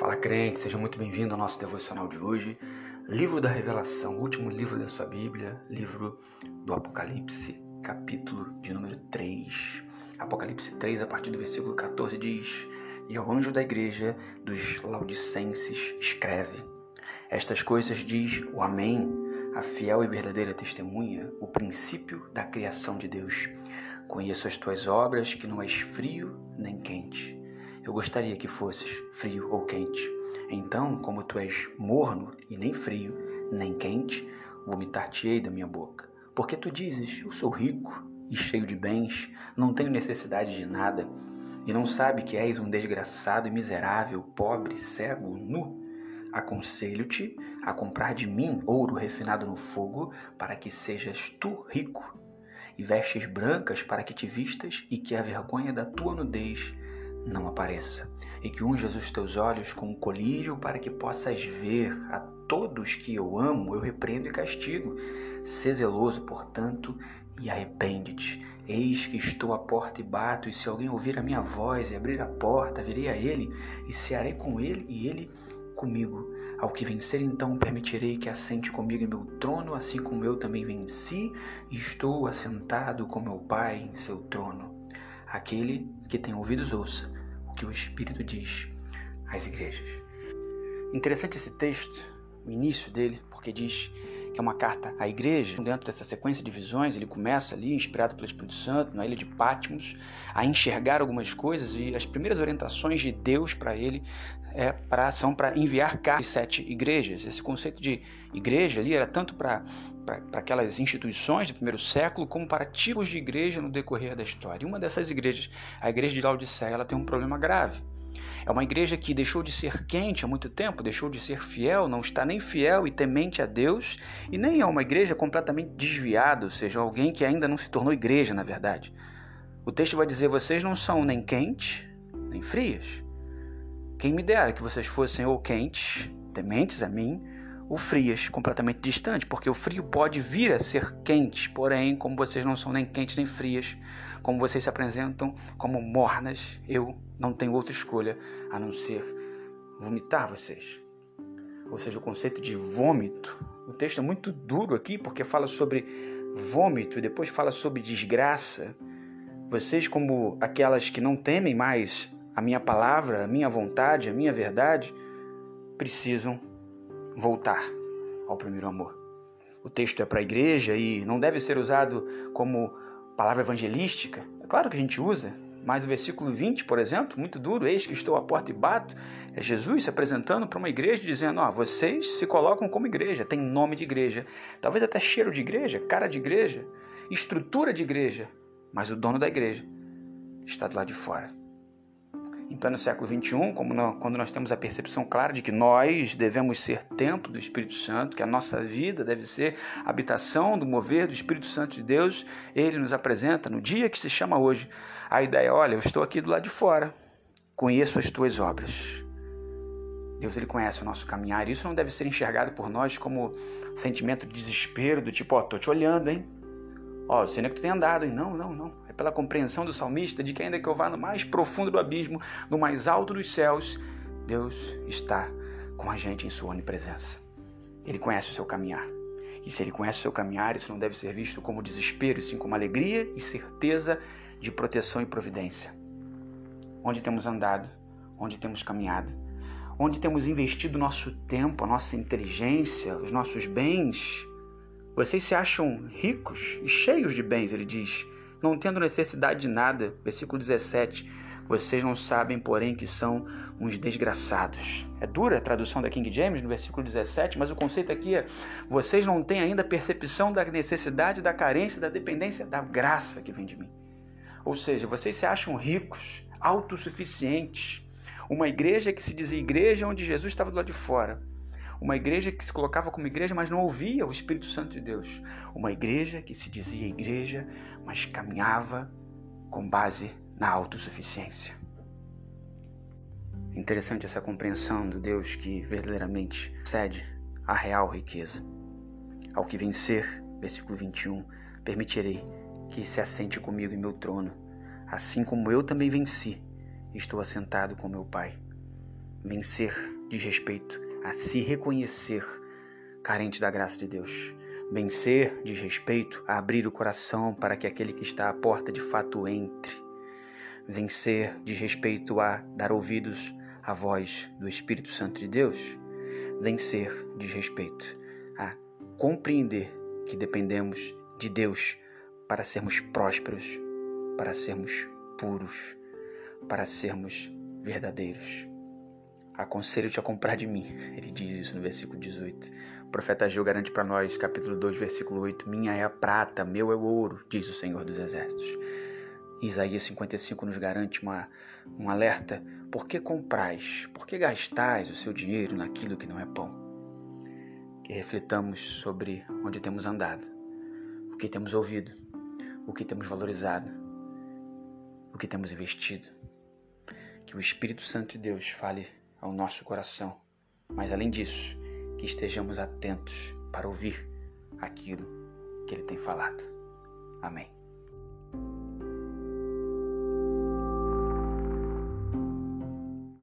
Fala crente, seja muito bem-vindo ao nosso devocional de hoje. Livro da Revelação, último livro da sua Bíblia, livro do Apocalipse, capítulo de número 3. Apocalipse 3, a partir do versículo 14, diz: E ao anjo da igreja dos Laodicenses escreve: Estas coisas diz o Amém, a fiel e verdadeira testemunha, o princípio da criação de Deus. Conheço as tuas obras, que não és frio nem quente. Eu gostaria que fosses frio ou quente. Então, como tu és morno e nem frio, nem quente, vomitar-te-ei da minha boca. Porque tu dizes: Eu sou rico e cheio de bens, não tenho necessidade de nada, e não sabe que és um desgraçado e miserável, pobre, cego, nu. Aconselho-te a comprar de mim ouro refinado no fogo, para que sejas tu rico, e vestes brancas para que te vistas, e que a vergonha da tua nudez não apareça, e que unjas os teus olhos com um colírio para que possas ver a todos que eu amo, eu repreendo e castigo. Sê zeloso, portanto, e arrepende-te. Eis que estou à porta e bato, e se alguém ouvir a minha voz e abrir a porta, virei a ele e cearei com ele e ele comigo. Ao que vencer, então permitirei que assente comigo em meu trono, assim como eu também venci e estou assentado com meu Pai em seu trono. Aquele que tem ouvidos, ouça o que o Espírito diz às igrejas. Interessante esse texto, o início dele, porque diz que é uma carta à igreja. Dentro dessa sequência de visões, ele começa ali, inspirado pelo Espírito Santo, na ilha de Patmos, a enxergar algumas coisas e as primeiras orientações de Deus para ele é pra, são para enviar cartas de sete igrejas. Esse conceito de igreja ali era tanto para aquelas instituições do primeiro século, como para tipos de igreja no decorrer da história. E uma dessas igrejas, a igreja de Laodiceia, ela tem um problema grave. É uma igreja que deixou de ser quente há muito tempo, deixou de ser fiel, não está nem fiel e temente a Deus, e nem é uma igreja completamente desviada, ou seja, alguém que ainda não se tornou igreja, na verdade. O texto vai dizer: vocês não são nem quentes, nem frias. Quem me dera que vocês fossem ou quentes, tementes a mim, ou frias, completamente distantes, porque o frio pode vir a ser quente, porém, como vocês não são nem quentes nem frias, como vocês se apresentam como mornas, eu não tenho outra escolha a não ser vomitar vocês. Ou seja, o conceito de vômito. O texto é muito duro aqui porque fala sobre vômito e depois fala sobre desgraça. Vocês, como aquelas que não temem mais a minha palavra, a minha vontade, a minha verdade, precisam voltar ao primeiro amor. O texto é para a igreja e não deve ser usado como palavra evangelística. É claro que a gente usa, mas o versículo 20, por exemplo, muito duro, eis que estou à porta e bato, é Jesus se apresentando para uma igreja dizendo: Ó, vocês se colocam como igreja, tem nome de igreja, talvez até cheiro de igreja, cara de igreja, estrutura de igreja, mas o dono da igreja está do lado de fora. Então, no século XXI, como nós, quando nós temos a percepção clara de que nós devemos ser templo do Espírito Santo, que a nossa vida deve ser habitação do mover do Espírito Santo de Deus, ele nos apresenta no dia que se chama hoje a ideia: olha, eu estou aqui do lado de fora, conheço as tuas obras. Deus ele conhece o nosso caminhar. Isso não deve ser enxergado por nós como sentimento de desespero, do tipo, ó, oh, tô te olhando, hein? Ó, oh, sei que tu tem andado, hein? Não, não, não pela compreensão do salmista de que, ainda que eu vá no mais profundo do abismo, no mais alto dos céus, Deus está com a gente em sua onipresença. Ele conhece o seu caminhar. E se ele conhece o seu caminhar, isso não deve ser visto como desespero, sim como alegria e certeza de proteção e providência. Onde temos andado, onde temos caminhado, onde temos investido nosso tempo, a nossa inteligência, os nossos bens. Vocês se acham ricos e cheios de bens, ele diz, não tendo necessidade de nada. Versículo 17. Vocês não sabem, porém, que são uns desgraçados. É dura a tradução da King James no versículo 17, mas o conceito aqui é: vocês não têm ainda percepção da necessidade, da carência, da dependência da graça que vem de mim. Ou seja, vocês se acham ricos, autossuficientes. Uma igreja que se dizia igreja onde Jesus estava do lado de fora. Uma igreja que se colocava como igreja, mas não ouvia o Espírito Santo de Deus. Uma igreja que se dizia igreja, mas caminhava com base na autossuficiência. Interessante essa compreensão do Deus que verdadeiramente cede a real riqueza. Ao que vencer, versículo 21, permitirei que se assente comigo em meu trono, assim como eu também venci, estou assentado com meu Pai. Vencer diz respeito a se reconhecer carente da graça de Deus. Vencer diz respeito a abrir o coração para que aquele que está à porta de fato entre. Vencer diz respeito a dar ouvidos à voz do Espírito Santo de Deus. Vencer diz respeito a compreender que dependemos de Deus para sermos prósperos, para sermos puros, para sermos verdadeiros. Aconselho-te a comprar de mim. Ele diz isso no versículo 18. O profeta Gil garante para nós, capítulo 2, versículo 8: Minha é a prata, meu é o ouro, diz o Senhor dos Exércitos. Isaías 55 nos garante uma, um alerta: Por que comprais? Por que gastais o seu dinheiro naquilo que não é pão? Que reflitamos sobre onde temos andado, o que temos ouvido, o que temos valorizado, o que temos investido. Que o Espírito Santo de Deus fale ao nosso coração, mas além disso, que estejamos atentos para ouvir aquilo que ele tem falado. Amém.